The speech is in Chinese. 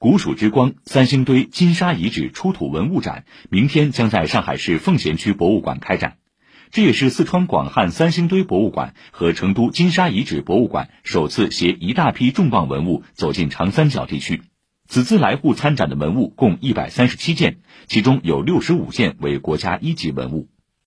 古蜀之光三星堆金沙遗址出土文物展明天将在上海市奉贤区博物馆开展。这也是四川广汉三星堆博物馆和成都金沙遗址博物馆首次携一大批重磅文物走进长三角地区。此次来沪参展的文物共一百三十七件其中有六十五件为国家一级文物。